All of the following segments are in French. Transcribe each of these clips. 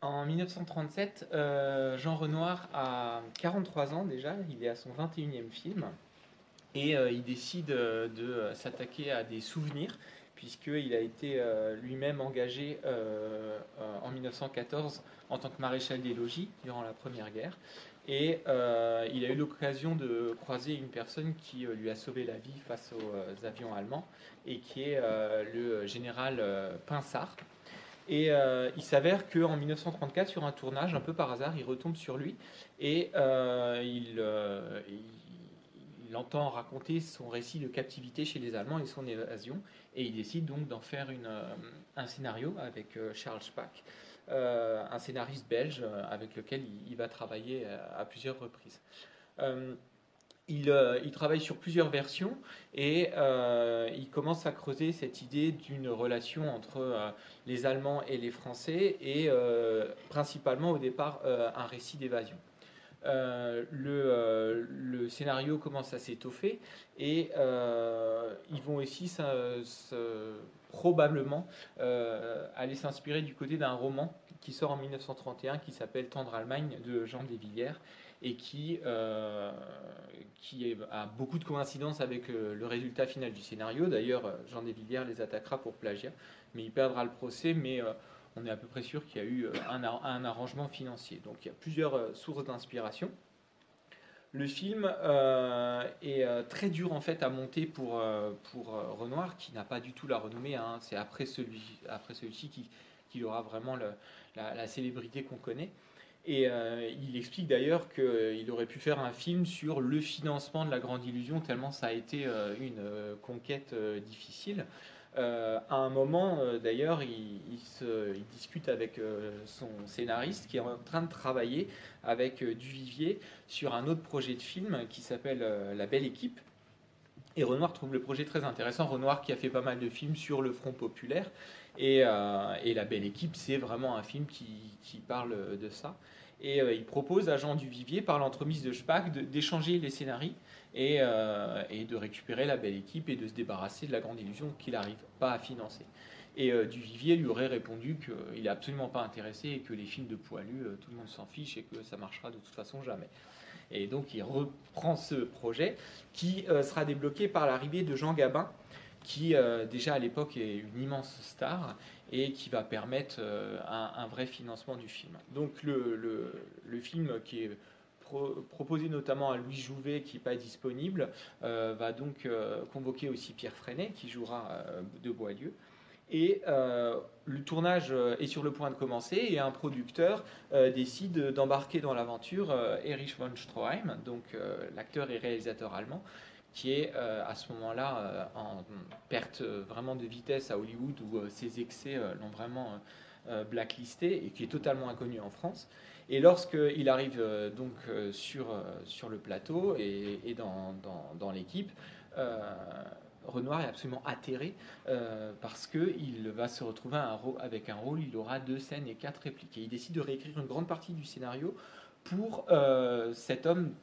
En 1937, euh, Jean Renoir a 43 ans déjà, il est à son 21e film, et euh, il décide euh, de s'attaquer à des souvenirs, puisqu'il a été lui-même engagé en 1914 en tant que maréchal des logis durant la Première Guerre. Et il a eu l'occasion de croiser une personne qui lui a sauvé la vie face aux avions allemands, et qui est le général Pinsard. Et euh, il s'avère qu'en 1934, sur un tournage, un peu par hasard, il retombe sur lui et euh, euh, il, entend raconter son récit de captivité chez les Allemands et son évasion. Et il décide donc d'en faire un scénario avec Charles Spack, un scénariste belge avec lequel il va travailler à, plusieurs reprises. Euh, il, travaille sur plusieurs versions et euh, il commence à creuser cette idée d'une relation entre euh, les Allemands et les Français et principalement au départ un récit d'évasion. Le, scénario commence à s'étoffer et ils vont aussi probablement aller s'inspirer du côté d'un roman qui sort en 1931 qui s'appelle Tendre Allemagne de Jean Desvillières et qui, euh, qui a beaucoup de coïncidences avec euh, le résultat final du scénario. D'ailleurs, euh, Jean Desvillières les attaquera pour plagiat, mais il perdra le procès, mais on est à peu près sûr qu'il y a eu un, arrangement financier. Donc il y a plusieurs sources d'inspiration. Le film est très dur en fait à monter pour, pour Renoir, qui n'a pas du tout la renommée. Hein. C'est après celui-ci après celui qu'il qui aura vraiment la, célébrité qu'on connaît. Et euh, il explique d'ailleurs qu'il aurait pu faire un film sur le financement de la grande illusion, tellement ça a été euh, une euh, conquête difficile. à un moment, d'ailleurs, il, il, discute avec son scénariste qui est en train de travailler avec Duvivier sur un autre projet de film qui s'appelle La Belle Équipe. Et Renoir trouve le projet très intéressant. Renoir qui a fait pas mal de films sur le Front populaire. Et, et La Belle Équipe, c'est vraiment un film qui, parle de ça. Et euh, il propose à Jean Duvivier, par l'entremise de Spack, d'échanger les scénarios et, euh, et, de récupérer la belle équipe et de se débarrasser de la grande illusion qu'il n'arrive pas à financer. Et euh, Duvivier lui aurait répondu qu'il n'est absolument pas intéressé et que les films de poilu, tout le monde s'en fiche et que ça marchera de toute façon jamais. Et donc il reprend ce projet qui sera débloqué par l'arrivée de Jean Gabin, qui déjà à l'époque est une immense star et qui va permettre euh, un, vrai financement du film. Donc le, film qui est proposé notamment à Louis Jouvet qui n'est pas disponible, euh, va donc euh, convoquer aussi Pierre Freinet qui jouera de Boileau. Et le tournage est sur le point de commencer et un producteur décide d'embarquer dans l'aventure Erich von Stroheim, donc l'acteur et réalisateur allemand, qui est euh, à ce moment-là euh, en perte euh, vraiment de vitesse à Hollywood, où ses excès l'ont vraiment blacklisté et qui est totalement inconnu en France. Et lorsqu'il arrive donc sur, sur le plateau et, dans, dans, l'équipe, Renoir est absolument atterré parce qu'il va se retrouver avec un rôle, il aura deux scènes et quatre répliques. Et il décide de réécrire une grande partie du scénario pour cet homme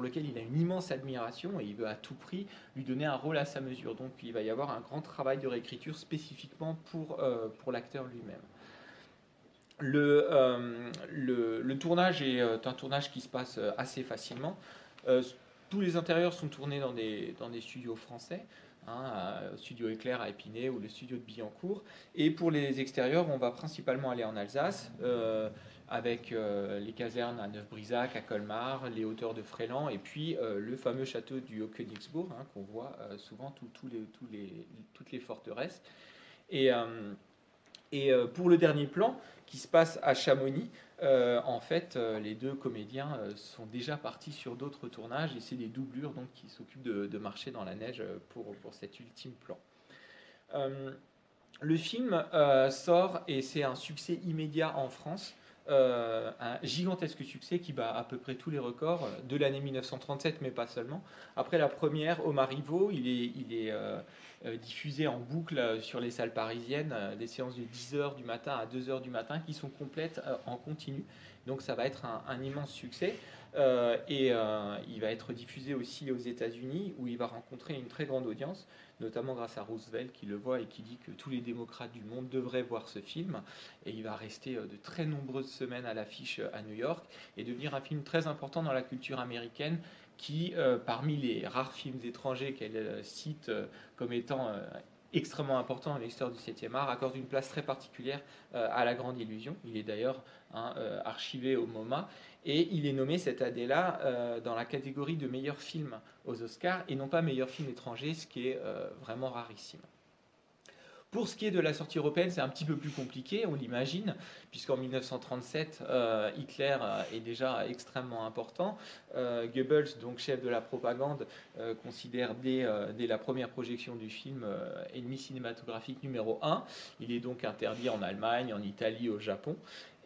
lequel il a une immense admiration et il veut à tout prix lui donner un rôle à sa mesure. Donc il va y avoir un grand travail de réécriture spécifiquement pour, euh, pour l'acteur lui-même. Le, euh, le, tournage est euh, un tournage qui se passe assez facilement. tous les intérieurs sont tournés dans des, dans des studios français. Hein, studio Éclair à Épinay ou le studio de Billancourt. Et pour les extérieurs, on va principalement aller en Alsace avec euh, les casernes à Neuf-Brisac, à Colmar, les hauteurs de Fréland, et puis euh, le fameux château du Haut-Königsbourg, hein, qu'on voit euh, souvent les, les, toutes les forteresses. Et, et pour le dernier plan, qui se passe à Chamonix, en fait, les deux comédiens sont déjà partis sur d'autres tournages, et c'est des doublures donc, qui s'occupent de, de, marcher dans la neige pour, pour cet ultime plan. le film sort et c'est un succès immédiat en France. Euh, un gigantesque succès qui bat à peu près tous les records de l'année 1937, mais pas seulement. Après la première, au Marivaux, il est, euh, euh, diffusé en boucle sur les salles parisiennes, des séances de 10h du matin à 2h du matin qui sont complètes en continu. Donc ça va être un immense succès. et il va être diffusé aussi aux États-Unis, où il va rencontrer une très grande audience. Notamment grâce à Roosevelt qui le voit et qui dit que tous les démocrates du monde devraient voir ce film. Et il va rester de très nombreuses semaines à l'affiche à New York et devenir un film très important dans la culture américaine qui, parmi les rares films étrangers qu'elle cite comme étant extrêmement important dans l'histoire du 7e art, accorde une place très particulière à La Grande Illusion. Il est d'ailleurs hein, archivé au MoMA. Et il est nommé cette année-là euh, dans la catégorie de meilleur film aux Oscars et non pas meilleur film étranger, ce qui est euh, vraiment rarissime. Pour ce qui est de la sortie européenne, c'est un petit peu plus compliqué, on l'imagine, puisqu'en 1937, euh, Hitler est déjà extrêmement important. Goebbels, donc chef de la propagande, considère dès, la première projection du film ennemi cinématographique numéro 1. Il est donc interdit en Allemagne, en Italie, au Japon.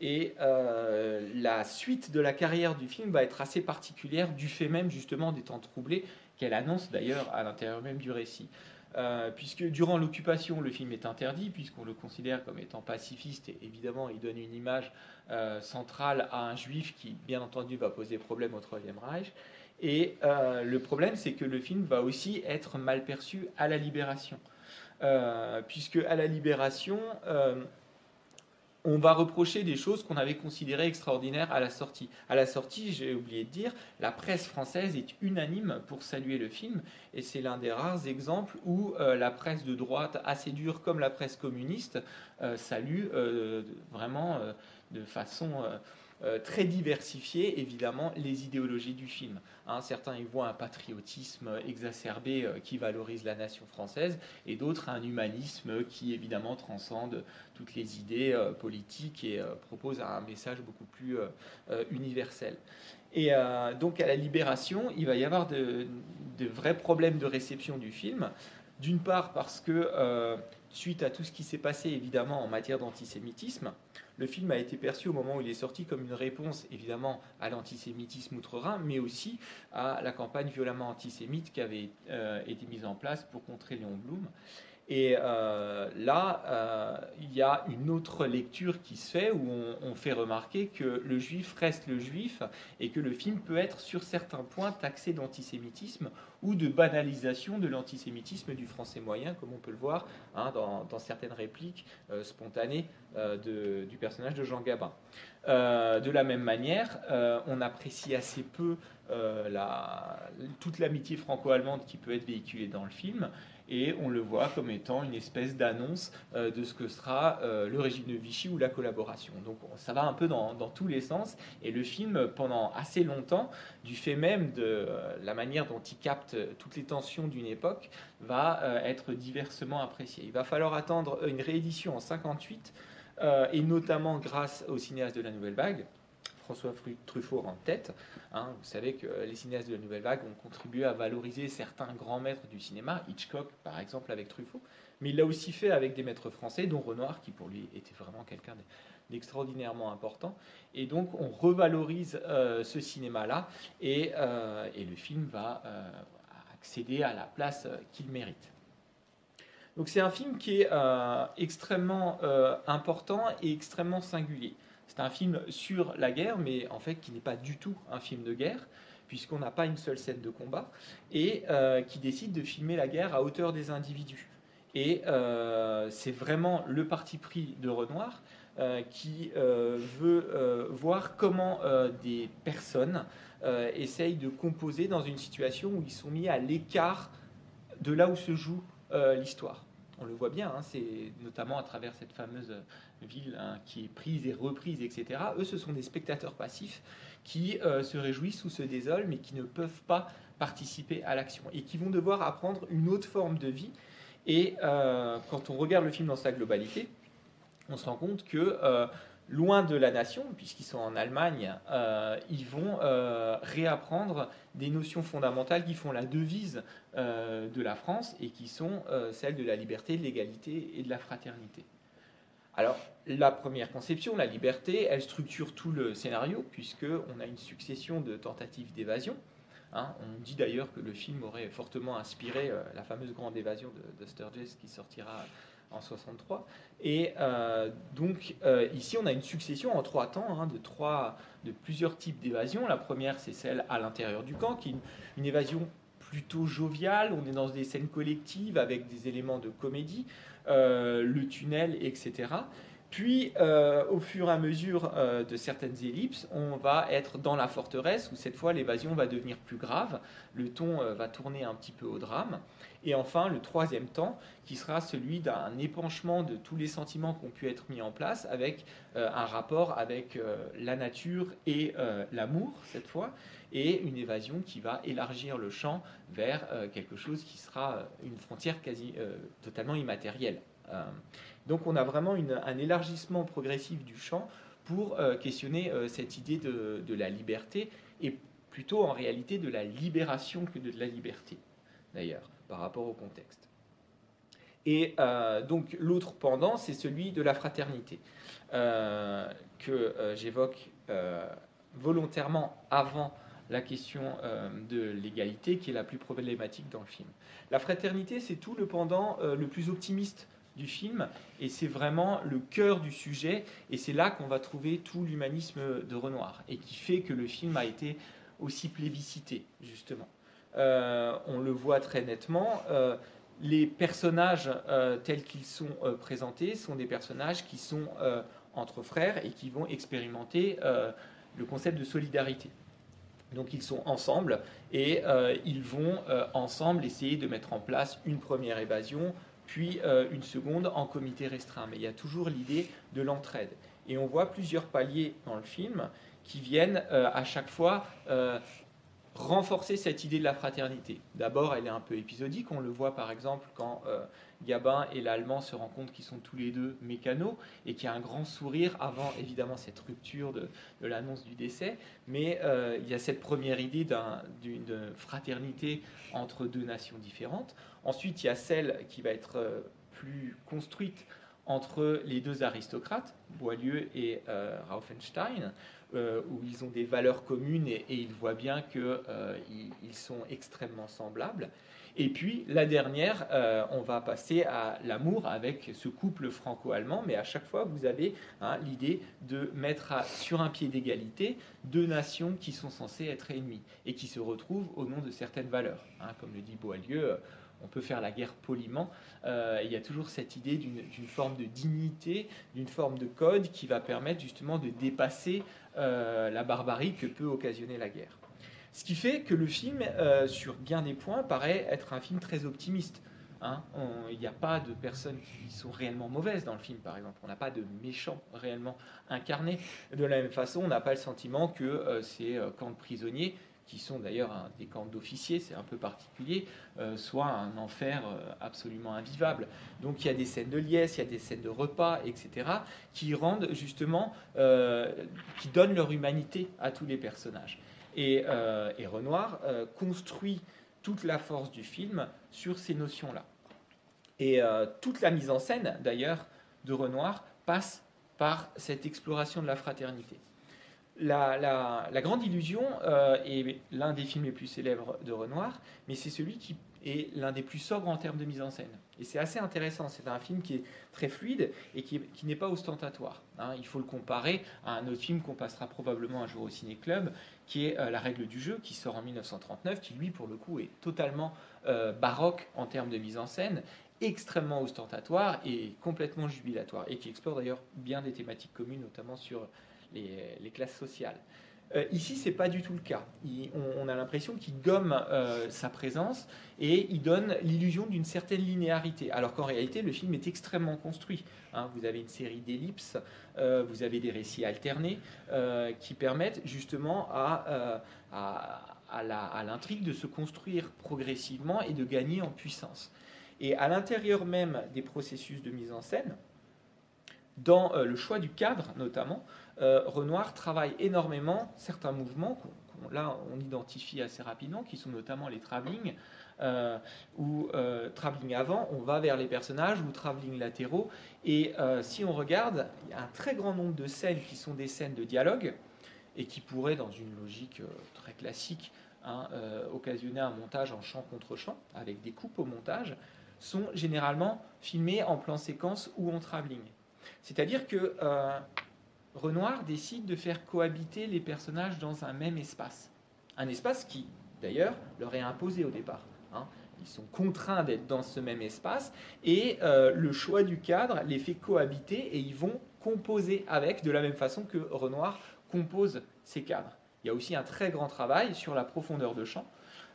Et euh, la suite de la carrière du film va être assez particulière du fait même justement des temps troublés qu'elle annonce d'ailleurs à l'intérieur même du récit. Euh, puisque durant l'occupation, le film est interdit, puisqu'on le considère comme étant pacifiste, et évidemment, il donne une image euh, centrale à un juif qui, bien entendu, va poser problème au Troisième Reich. Et le problème, c'est que le film va aussi être mal perçu à la libération. puisque à la libération, on va reprocher des choses qu'on avait considérées extraordinaires à la sortie. À la sortie, j'ai oublié de dire, la presse française est unanime pour saluer le film, et c'est l'un des rares exemples où euh, la presse de droite, assez dure comme la presse communiste, euh, salue euh, vraiment de façon euh, très diversifié, évidemment, les idéologies du film. Hein, certains y voient un patriotisme exacerbé euh, qui valorise la nation française, et d'autres un humanisme qui, évidemment, transcende toutes les idées euh, politiques et propose un message beaucoup plus universel. Et donc, à la libération, il va y avoir de, de vrais problèmes de réception du film. D'une part parce que, suite à tout ce qui s'est passé évidemment en matière d'antisémitisme, le film a été perçu au moment où il est sorti comme une réponse évidemment à l'antisémitisme outre-Rhin, mais aussi à la campagne violemment antisémite qui avait euh, été mise en place pour contrer Léon Blum. Et euh, là, euh, il y a une autre lecture qui se fait où on, fait remarquer que le juif reste le juif et que le film peut être sur certains points taxé d'antisémitisme ou de banalisation de l'antisémitisme du français moyen, comme on peut le voir hein, dans, certaines répliques euh, spontanées du personnage de Jean Gabin. de la même manière, on apprécie assez peu toute l'amitié franco-allemande qui peut être véhiculée dans le film et on le voit comme étant une espèce d'annonce euh, de ce que sera euh, le régime de Vichy ou la collaboration. Donc ça va un peu dans, tous les sens, et le film, pendant assez longtemps, du fait même de euh, la manière dont il capte toutes les tensions d'une époque, va être diversement apprécié. Il va falloir attendre une réédition en 58, et notamment grâce au cinéaste de la Nouvelle Vague, François Truffaut en tête. Hein. vous savez que les cinéastes de la Nouvelle Vague ont contribué à valoriser certains grands maîtres du cinéma, Hitchcock par exemple avec Truffaut, mais il l'a aussi fait avec des maîtres français, dont Renoir, qui pour lui était vraiment quelqu'un d'extraordinairement important. Et donc on revalorise euh, ce cinéma-là, euh, et, le film va euh, accéder à la place qu'il mérite. Donc c'est un film qui est extrêmement important et extrêmement singulier. C'est un film sur la guerre, mais en fait qui n'est pas du tout un film de guerre, puisqu'on n'a pas une seule scène de combat, et euh, qui décide de filmer la guerre à hauteur des individus. Et euh, c'est vraiment le parti pris de Renoir euh, qui veut voir comment des personnes essayent de composer dans une situation où ils sont mis à l'écart de là où se joue l'histoire. On le voit bien, hein, c'est notamment à travers cette fameuse ville hein, qui est prise et reprise, etc. Eux, ce sont des spectateurs passifs qui euh, se réjouissent ou se désolent, mais qui ne peuvent pas participer à l'action et qui vont devoir apprendre une autre forme de vie. Et euh, quand on regarde le film dans sa globalité, on se rend compte que euh, loin de la nation, puisqu'ils sont en Allemagne, ils vont réapprendre des notions fondamentales qui font la devise de la France et qui sont celles de la liberté, de l'égalité et de la fraternité. Alors, la première conception, la liberté, elle structure tout le scénario, puisqu'on a une succession de tentatives d'évasion. Hein. on dit d'ailleurs que le film aurait fortement inspiré euh, la fameuse grande évasion de, Sturges qui sortira en 63. Et euh, donc euh, ici, on a une succession en trois temps hein, de, trois, de plusieurs types d'évasion. La première, c'est celle à l'intérieur du camp, qui est une évasion jovial, on est dans des scènes collectives avec des éléments de comédie, le tunnel, etc. Puis, euh, au fur et à mesure euh, de certaines ellipses, on va être dans la forteresse où cette fois l'évasion va devenir plus grave, le ton euh, va tourner un petit peu au drame. Et enfin, le troisième temps, qui sera celui d'un épanchement de tous les sentiments qui ont pu être mis en place avec un rapport avec la nature et l'amour, cette fois, et une évasion qui va élargir le champ vers quelque chose qui sera une frontière quasi totalement immatérielle. Donc on a vraiment un élargissement progressif du champ pour euh, questionner euh, cette idée de, la liberté et plutôt en réalité de la libération que de la liberté, d'ailleurs, par rapport au contexte. Et euh, donc l'autre pendant, c'est celui de la fraternité, que j'évoque volontairement avant la question de l'égalité, qui est la plus problématique dans le film. La fraternité, c'est tout le pendant le plus optimiste du film, et c'est vraiment le cœur du sujet, et c'est là qu'on va trouver tout l'humanisme de Renoir, et qui fait que le film a été aussi plébiscité, justement. Euh, on le voit très nettement. Euh, les personnages euh, tels qu'ils sont présentés sont des personnages qui sont entre frères et qui vont expérimenter le concept de solidarité. Donc ils sont ensemble et ils vont ensemble essayer de mettre en place une première évasion, puis euh, une seconde en comité restreint. Mais il y a toujours l'idée de l'entraide. Et on voit plusieurs paliers dans le film qui viennent euh, à chaque fois euh, renforcer cette idée de la fraternité. D'abord, elle est un peu épisodique. On le voit par exemple quand Gabin et l'Allemand se rendent compte qu'ils sont tous les deux mécanos et qu'il y a un grand sourire avant évidemment cette rupture de, l'annonce du décès. Mais il y a cette première idée d'une fraternité entre deux nations différentes. Ensuite, il y a celle qui va être euh, plus construite entre les deux aristocrates, Boileau et euh, Raufenstein, euh, où ils ont des valeurs communes et, ils voient bien qu'ils sont extrêmement semblables. Et puis la dernière, on va passer à l'amour avec ce couple franco-allemand, mais à chaque fois, vous avez hein, l'idée de mettre sur un pied d'égalité deux nations qui sont censées être ennemies et qui se retrouvent au nom de certaines valeurs. Hein, comme le dit Boileau on peut faire la guerre poliment. Euh, il y a toujours cette idée d'une forme de dignité, d'une forme de code qui va permettre justement de dépasser euh, la barbarie que peut occasionner la guerre. Ce qui fait que le film, euh, sur bien des points, paraît être un film très optimiste. Hein. Il n'y a pas de personnes qui sont réellement mauvaises dans le film, par exemple. On n'a pas de méchants réellement incarnés. De la même façon, on n'a pas le sentiment que ces camps de prisonniers qui sont d'ailleurs des camps d'officiers, c'est un peu particulier, euh, soit un enfer euh, absolument invivable. Donc il y a des scènes de liesse, il y a des scènes de repas, etc., qui rendent justement, euh, qui donnent leur humanité à tous les personnages. Et, et Renoir construit toute la force du film sur ces notions-là. Et toute la mise en scène, d'ailleurs, de Renoir passe par cette exploration de la fraternité. La, grande illusion euh, est l'un des films les plus célèbres de Renoir, mais c'est celui qui est l'un des plus sobres en termes de mise en scène. Et c'est assez intéressant. C'est un film qui est très fluide et qui, n'est pas ostentatoire. Hein. Il faut le comparer à un autre film qu'on passera probablement un jour au Ciné Club, qui est euh, La règle du jeu, qui sort en 1939, qui lui, pour le coup, est totalement euh, baroque en termes de mise en scène extrêmement ostentatoire et complètement jubilatoire, et qui explore d'ailleurs bien des thématiques communes, notamment sur les, classes sociales. Euh, ici, c'est pas du tout le cas. on, a l'impression qu'il gomme euh, sa présence et il donne l'illusion d'une certaine linéarité, alors qu'en réalité, le film est extrêmement construit. Hein. vous avez une série d'ellipses, euh, vous avez des récits alternés qui permettent justement à l'intrigue de se construire progressivement et de gagner en puissance. Et à l'intérieur même des processus de mise en scène, dans le choix du cadre notamment, euh, Renoir travaille énormément certains mouvements là on identifie assez rapidement, qui sont notamment les travelling, euh, ou euh, travelling avant, on va vers les personnages, ou travelling latéraux. Et si on regarde, il y a un très grand nombre de scènes qui sont des scènes de dialogue, et qui pourraient, dans une logique très classique, hein, occasionner un montage en champ contre champ, avec des coupes au montage, sont généralement filmées en plan séquence ou en travelling. C'est-à-dire que Renoir décide de faire cohabiter les personnages dans un même espace. Un espace qui d'ailleurs, leur est imposée au départ. Hein. Ils sont contraints d'être dans ce même espace et euh, le choix du cadre les fait cohabiter et ils vont composer avec de la même façon que Renoir compose ces cadres. Il y a aussi un très grand travail sur la profondeur de champ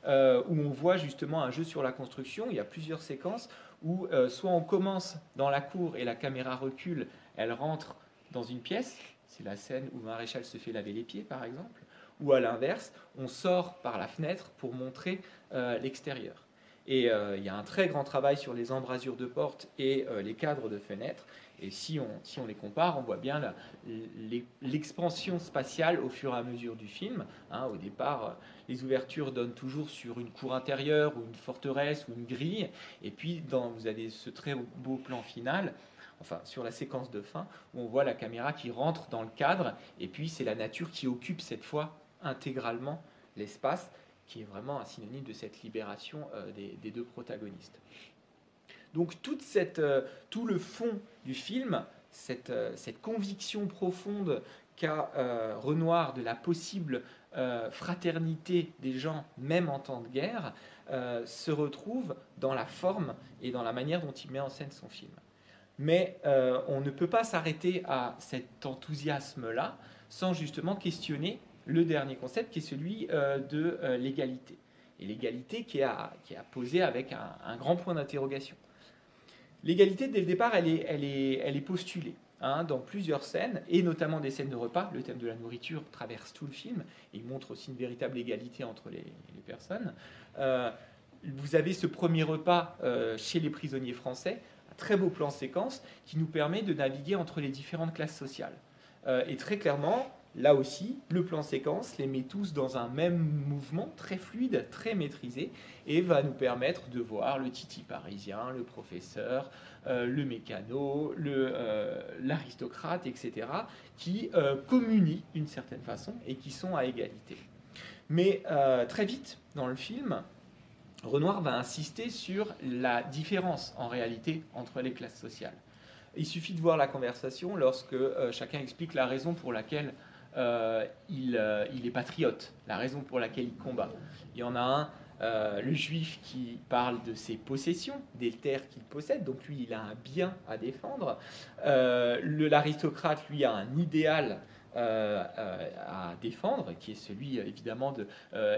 euh, où on voit justement un jeu sur la construction. Il y a plusieurs séquences où euh, soit on commence dans la cour et la caméra recule, elle rentre dans une pièce, c'est la scène où Maréchal se fait laver les pieds par exemple, ou à l'inverse, on sort par la fenêtre pour montrer euh, l'extérieur. Et il y a un très grand travail sur les embrasures de portes et les cadres de fenêtres. Et si on, les compare, on voit bien l'expansion spatiale au fur et à mesure du film. Hein. au départ, les ouvertures donnent toujours sur une cour intérieure ou une forteresse ou une grille. Et puis, vous avez ce très beau plan final, enfin sur la séquence de fin, où on voit la caméra qui rentre dans le cadre. Et puis, c'est la nature qui occupe cette fois intégralement l'espace, qui est vraiment un synonyme de cette libération euh, des deux protagonistes. Donc euh, tout le fond du film, cette, euh, conviction profonde qu'a euh, Renoir de la possible fraternité des gens, même en temps de guerre, se retrouve dans la forme et dans la manière dont il met en scène son film. Mais on ne peut pas s'arrêter à cet enthousiasme-là sans justement questionner le dernier concept qui est celui de l'égalité. Et l'égalité qui, qui, a posé avec un grand point d'interrogation. L'égalité, dès le départ, elle est, postulée hein, dans plusieurs scènes, et notamment des scènes de repas. Le thème de la nourriture traverse tout le film, et montre aussi une véritable égalité entre les, personnes. Euh, vous avez ce premier repas euh, chez les prisonniers français, un très beau plan séquence qui nous permet de naviguer entre les différentes classes sociales. Euh, et très clairement, Là aussi, le plan séquence les met tous dans un même mouvement très fluide, très maîtrisé, et va nous permettre de voir le titi parisien, le professeur, euh, le mécano, euh, l'aristocrate, etc., qui euh, communient d'une certaine façon et qui sont à égalité. Mais très vite, dans le film, Renoir va insister sur la différence en réalité entre les classes sociales. Il suffit de voir la conversation lorsque chacun explique la raison pour laquelle euh, euh, il, est patriote, la raison pour laquelle il combat. Il y en a un, euh, le juif, qui parle de ses possessions, des terres qu'il possède, donc lui, il a un bien à défendre. L'aristocrate, lui, a un idéal à défendre, qui est celui évidemment de...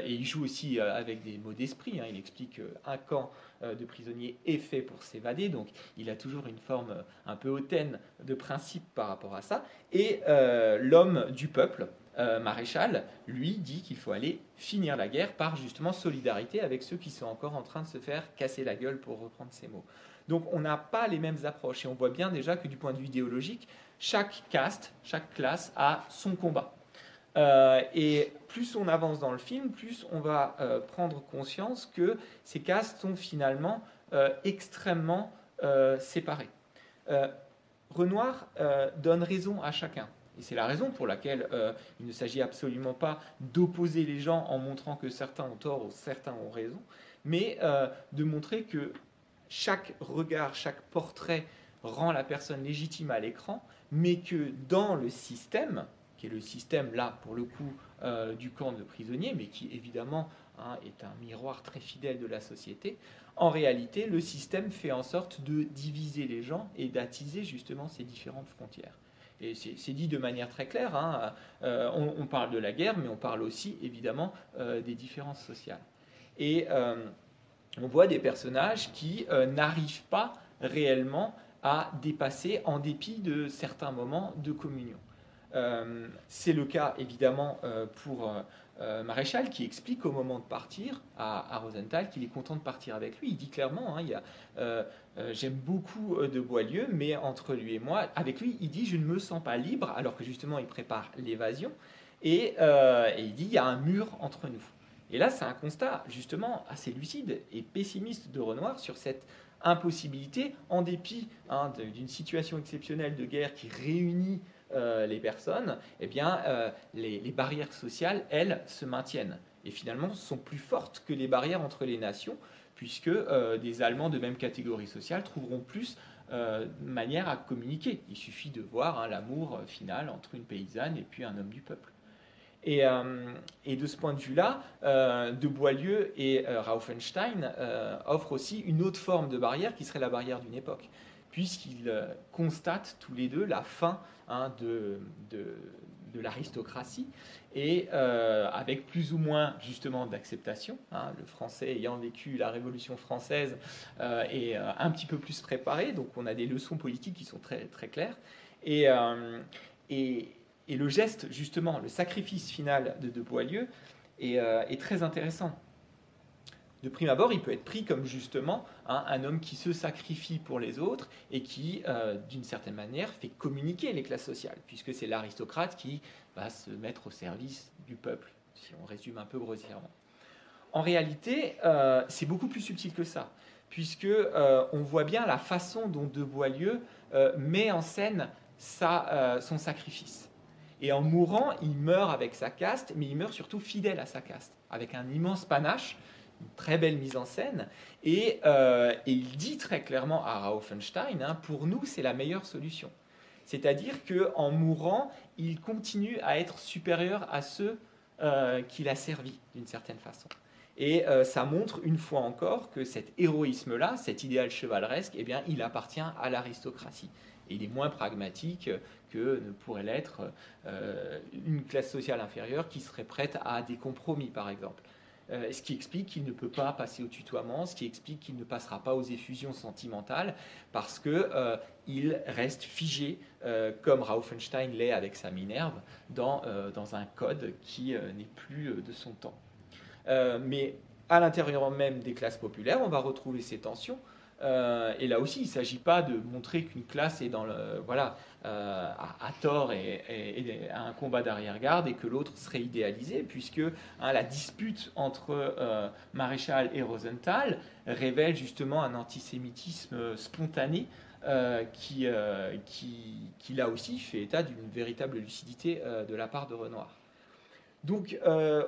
et il joue aussi avec des mots d'esprit, hein. il explique qu'un camp de prisonnier est fait pour s'évader, donc il a toujours une forme euh, un peu hautaine de principe par rapport à ça. Et euh, l'homme du peuple, maréchal, lui dit qu'il faut aller finir la guerre par justement solidarité avec ceux qui sont encore en train de se faire casser la gueule, pour reprendre ces mots. Donc on n'a pas les mêmes approches et on voit bien déjà que du point de vue idéologique, chaque caste, chaque classe a son combat. Euh, et plus on avance dans le film, plus on va euh, prendre conscience que ces castes sont finalement euh, extrêmement séparées. Renoir donne raison à chacun. Et c'est la raison pour laquelle il ne s'agit absolument pas d'opposer les gens en montrant que certains ont tort ou certains ont raison, mais de montrer que chaque regard, chaque portrait rend la personne légitime à l'écran, mais que dans le système, qui est le système, là, pour le coup, euh, du camp de prisonniers, mais qui, évidemment, hein, est un miroir très fidèle de la société, en réalité, le système fait en sorte de diviser les gens et d'attiser justement ces différentes frontières. Et c'est dit de manière très claire, hein, euh, on, parle de la guerre, mais on parle aussi, évidemment, euh, des différences sociales. Et on voit des personnages qui n'arrivent pas réellement à dépasser en dépit de certains moments de communion. Euh, c'est le cas évidemment euh, pour euh, Maréchal qui explique au moment de partir à, Rosenthal qu'il est content de partir avec lui. Il dit clairement, hein, j'aime beaucoup de Boileau, mais entre lui et moi, avec lui, il dit je ne me sens pas libre, alors que justement il prépare l'évasion, et, il dit il y a un mur entre nous. Et là, c'est un constat justement assez lucide et pessimiste de Renoir sur cette impossibilité, en dépit hein, d'une situation exceptionnelle de guerre qui réunit euh, les personnes, eh bien, euh, les, barrières sociales, elles, se maintiennent. Et finalement, sont plus fortes que les barrières entre les nations, puisque euh, des Allemands de même catégorie sociale trouveront plus manière à communiquer. Il suffit de voir hein, l'amour final entre une paysanne et puis un homme du peuple. Et, et, de ce point de vue-là, De Boileau et Raufenstein offrent aussi une autre forme de barrière qui serait la barrière d'une époque, puisqu'ils constatent tous les deux la fin hein, de, de, l'aristocratie et euh, avec plus ou moins justement d'acceptation. Hein, le français ayant vécu la Révolution française euh, est euh, un petit peu plus préparé, donc on a des leçons politiques qui sont très, claires. Et, et, et le geste, justement, le sacrifice final de De Boileau est très intéressant de prime abord, il peut être pris comme justement un homme qui se sacrifie pour les autres et qui, euh, d'une certaine manière, fait communiquer les classes sociales, puisque c'est l'aristocrate qui va se mettre au service du peuple, si on résume un peu grossièrement. En réalité, euh, c'est beaucoup plus subtil que ça, puisque euh, on voit bien la façon dont De Boileau met en scène son sacrifice. Et en mourant, il meurt avec sa caste, mais il meurt surtout fidèle à sa caste, avec un immense panache très belle mise en scène. Euh, et, il dit très clairement à Raufenstein, hein, pour nous, c'est la meilleure solution. C'est-à-dire qu'en mourant, il continue à être supérieur à ceux euh, qu'il a servis, d'une certaine façon. Et euh, ça montre une fois encore que cet héroïsme-là, cet idéal chevaleresque, eh bien, il appartient à l'aristocratie. Et il est moins pragmatique que ne pourrait l'être une classe sociale inférieure qui serait prête à des compromis, par exemple. Euh, ce qui explique qu'il ne peut pas passer au tutoiement, ce qui explique qu'il ne passera pas aux effusions sentimentales, parce qu'il euh, reste figé, euh, comme Raufenstein l'est avec sa Minerve, dans, dans un code qui n'est plus de son temps. mais à l'intérieur même des classes populaires, on va retrouver ces tensions. Et là aussi, il ne s'agit pas de montrer qu'une classe est dans le, voilà, euh, à, tort et, à un combat d'arrière-garde et que l'autre serait idéalisé, puisque hein, la dispute entre euh, Maréchal et Rosenthal révèle justement un antisémitisme spontané euh, qui, qui, qui, là aussi fait état d'une véritable lucidité de la part de Renoir. Donc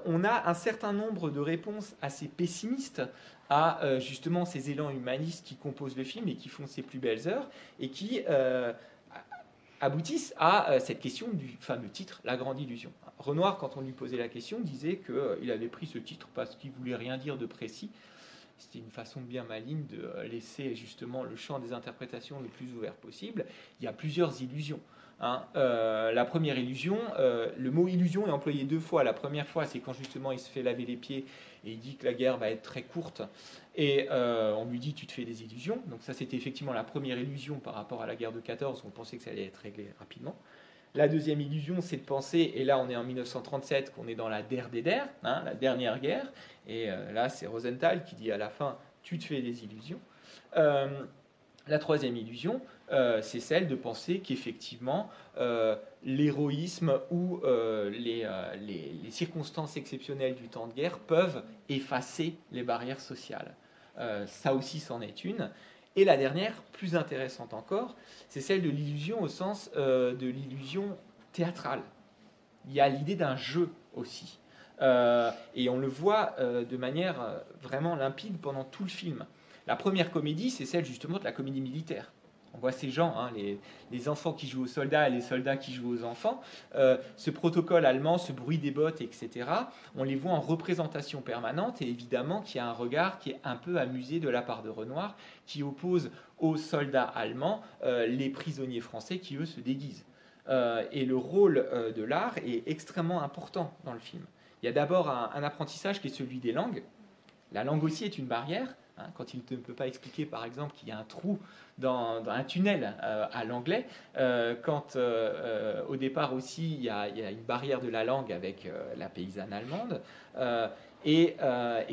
on a un certain nombre de réponses assez pessimistes à justement ces élans humanistes qui composent le film et qui font ses plus belles heures et qui aboutissent à euh, cette question du fameux titre, La Grande Illusion. Renoir, quand on lui posait la question, disait qu'il euh, avait pris ce titre parce qu'il voulait rien dire de précis. C'était une façon bien maligne de euh, laisser justement le champ des interprétations le plus ouvert possible. Il y a plusieurs illusions. Hein. la première illusion, le mot illusion est employé deux fois. La première fois, c'est quand justement il se fait laver les pieds et il dit que la guerre va être très courte et euh, on lui dit tu te fais des illusions. Donc ça c'était effectivement la première illusion par rapport à la guerre de 14, on pensait que ça allait être réglé rapidement. La deuxième illusion, c'est de penser, et là on est en 1937, qu'on est dans la der des der, hein, la dernière guerre, et euh, là c'est Rosenthal qui dit à la fin tu te fais des illusions. Euh, la troisième illusion, c'est celle de penser qu'effectivement l'héroïsme ou les, les, circonstances exceptionnelles du temps de guerre peuvent effacer les barrières sociales. Euh, ça aussi, c'en est une. Et la dernière, plus intéressante encore, c'est celle de l'illusion au sens euh, de l'illusion théâtrale. Il y a l'idée d'un jeu aussi. Euh, et on le voit de manière vraiment limpide pendant tout le film. La première comédie, c'est celle justement de la comédie militaire. On voit ces gens, hein, les, enfants qui jouent aux soldats et les soldats qui jouent aux enfants. Euh, ce protocole allemand, ce bruit des bottes, etc., on les voit en représentation permanente et évidemment qu'il y a un regard qui est un peu amusé de la part de Renoir, qui oppose aux soldats allemands euh, les prisonniers français qui, eux, se déguisent. Euh, et le rôle de l'art est extrêmement important dans le film. Il y a d'abord un apprentissage qui est celui des langues. La langue aussi est une barrière. Hein, quand il ne peut pas expliquer, par exemple, qu'il y a un trou dans, un tunnel euh, à l'anglais, euh, quand euh, au départ aussi il y, a, une barrière de la langue avec la paysanne allemande, et,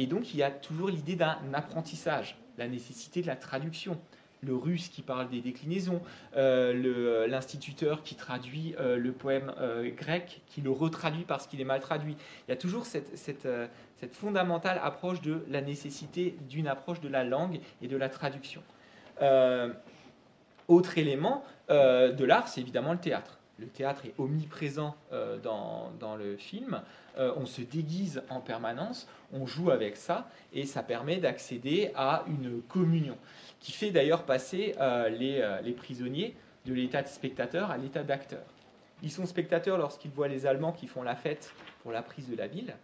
donc il y a toujours l'idée d'un apprentissage, la nécessité de la traduction le russe qui parle des déclinaisons, l'instituteur qui traduit le poème grec, qui le retraduit parce qu'il est mal traduit. Il y a toujours cette, fondamentale approche de la nécessité d'une approche de la langue et de la traduction. Euh, autre élément euh, de l'art, c'est évidemment le théâtre. Le théâtre est omniprésent euh, dans, dans, le film. on se déguise en permanence, on joue avec ça, et ça permet d'accéder à une communion, qui fait d'ailleurs passer les, les prisonniers de l'état de spectateur à l'état d'acteur. Ils sont spectateurs lorsqu'ils voient les Allemands qui font la fête pour la prise de la ville.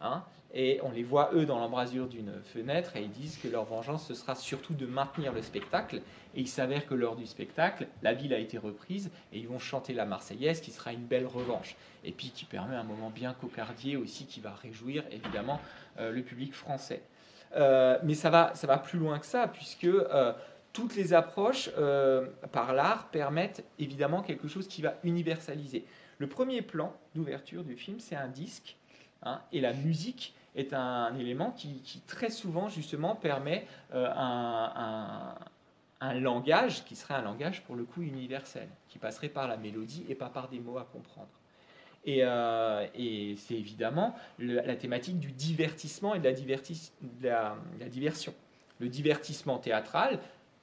Hein, et on les voit, eux, dans l'embrasure d'une fenêtre, et ils disent que leur vengeance, ce sera surtout de maintenir le spectacle. Et il s'avère que lors du spectacle, la ville a été reprise, et ils vont chanter la Marseillaise, qui sera une belle revanche. Et puis qui permet un moment bien cocardier aussi, qui va réjouir, évidemment, euh, le public français. Euh, mais ça va, ça va plus loin que ça, puisque euh, toutes les approches par l'art permettent évidemment quelque chose qui va universaliser. Le premier plan d'ouverture du film, c'est un disque Hein, et la musique est un, élément qui, très souvent justement permet euh, un, langage qui serait un langage pour le coup universel, qui passerait par la mélodie et pas par des mots à comprendre. Et, euh, c'est évidemment la thématique du divertissement et de la, diversion. Le divertissement théâtral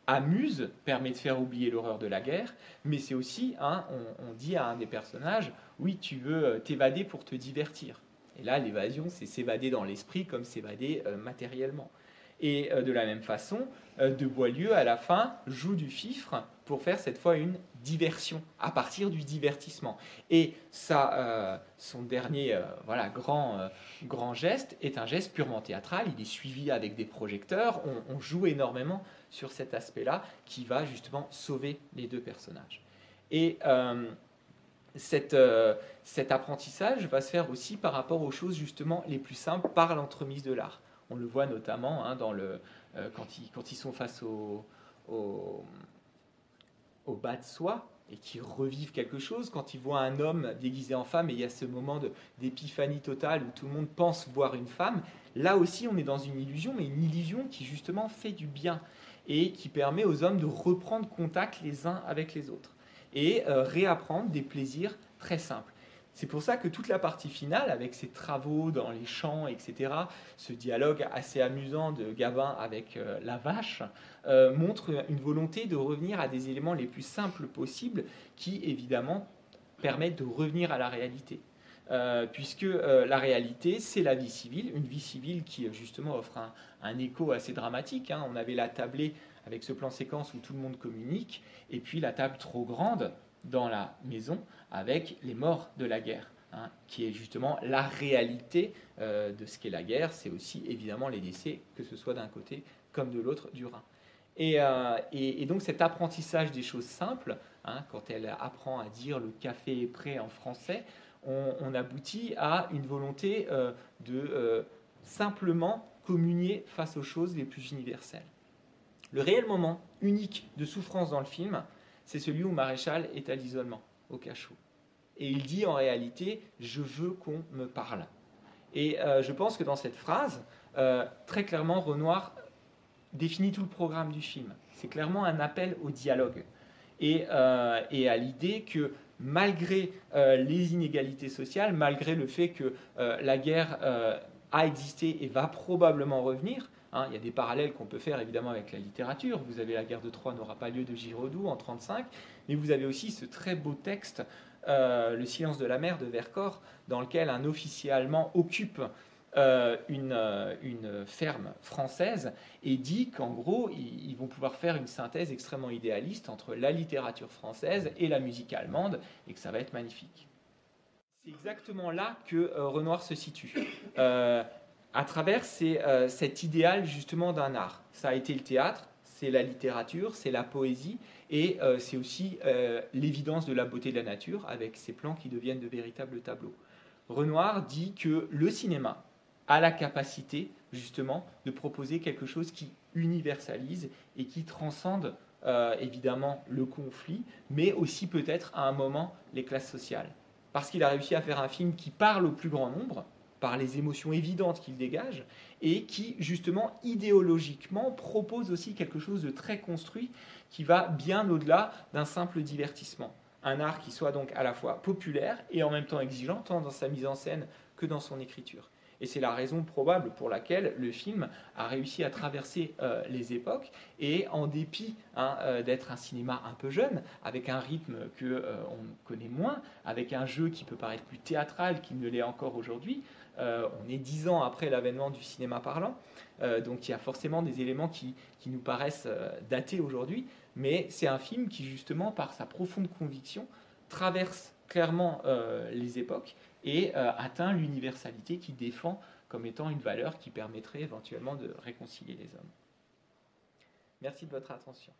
amuse, permet de faire oublier l'horreur de la guerre, mais c'est aussi, hein, on, dit à un des personnages, oui, tu veux euh, t'évader pour te divertir. Et là, l'évasion, c'est s'évader dans l'esprit comme s'évader euh, matériellement. Et euh, de la même façon, euh, De Boileau, à la fin, joue du fifre pour faire cette fois une diversion, à partir du divertissement. Et ça, son dernier voilà, grand, grand geste est un geste purement théâtral, il est suivi avec des projecteurs, on, on joue énormément sur cet aspect-là qui va justement sauver les deux personnages. Et euh, cet apprentissage va se faire aussi par rapport aux choses justement les plus simples par l'entremise de l'art. On le voit notamment hein, dans le, euh, quand, ils, sont face au, au, bas de soie et qui revivent quelque chose, quand ils voient un homme déguisé en femme et il y a ce moment d'épiphanie totale où tout le monde pense voir une femme, là aussi on est dans une illusion, mais une illusion qui justement fait du bien et qui permet aux hommes de reprendre contact les uns avec les autres et euh, réapprendre des plaisirs très simples. C'est pour ça que toute la partie finale, avec ses travaux dans les champs, etc., ce dialogue assez amusant de Gabin avec euh, la vache, euh, montre une volonté de revenir à des éléments les plus simples possibles qui, évidemment, permettent de revenir à la réalité. puisque la réalité, c'est la vie civile, une vie civile qui, justement, offre un, écho assez dramatique. Hein. On avait la tablée avec ce plan séquence où tout le monde communique, et puis la table trop grande dans la maison avec les morts de la guerre, hein, qui est justement la réalité euh, de ce qu'est la guerre. C'est aussi évidemment les décès, que ce soit d'un côté comme de l'autre du Rhin. Et, euh, donc cet apprentissage des choses simples, hein, quand elle apprend à dire le café est prêt en français, on, aboutit à une volonté euh, de simplement communier face aux choses les plus universelles. Le réel moment unique de souffrance dans le film, c'est celui où Maréchal est à l'isolement, au cachot. Et il dit en réalité, je veux qu'on me parle. Et euh, je pense que dans cette phrase, euh, très clairement, Renoir définit tout le programme du film. C'est clairement un appel au dialogue et, euh, et à l'idée que malgré les inégalités sociales, malgré le fait que la guerre a existé et va probablement revenir, Hein, il y a des parallèles qu'on peut faire évidemment avec la littérature. Vous avez La guerre de Troie n'aura pas lieu de Giraudoux en 1935, mais vous avez aussi ce très beau texte, euh, Le silence de la mer de Vercors, dans lequel un officier allemand occupe euh, euh, une, ferme française et dit qu'en gros, ils, vont pouvoir faire une synthèse extrêmement idéaliste entre la littérature française et la musique allemande et que ça va être magnifique. C'est exactement là que Renoir se situe à travers euh, cet idéal justement d'un art. Ça a été le théâtre, c'est la littérature, c'est la poésie, et euh, c'est aussi euh, l'évidence de la beauté de la nature avec ces plans qui deviennent de véritables tableaux. Renoir dit que le cinéma a la capacité justement de proposer quelque chose qui universalise et qui transcende évidemment le conflit, mais aussi peut-être à un moment les classes sociales. Parce qu'il a réussi à faire un film qui parle au plus grand nombre, par les émotions évidentes qu'il dégage, et qui, justement, idéologiquement, propose aussi quelque chose de très construit qui va bien au-delà d'un simple divertissement. Un art qui soit donc à la fois populaire et en même temps exigeant, tant dans sa mise en scène que dans son écriture. Et c'est la raison probable pour laquelle le film a réussi à traverser euh, les époques. Et en dépit hein, euh, d'être un cinéma un peu jeune, avec un rythme que euh, on connaît moins, avec un jeu qui peut paraître plus théâtral qu'il ne l'est encore aujourd'hui, on est dix ans après l'avènement du cinéma parlant, donc il y a forcément des éléments qui, nous paraissent datés aujourd'hui, mais c'est un film qui, justement, par sa profonde conviction, traverse clairement les époques et atteint l'universalité qui défend comme étant une valeur qui permettrait éventuellement de réconcilier les hommes. Merci de votre attention.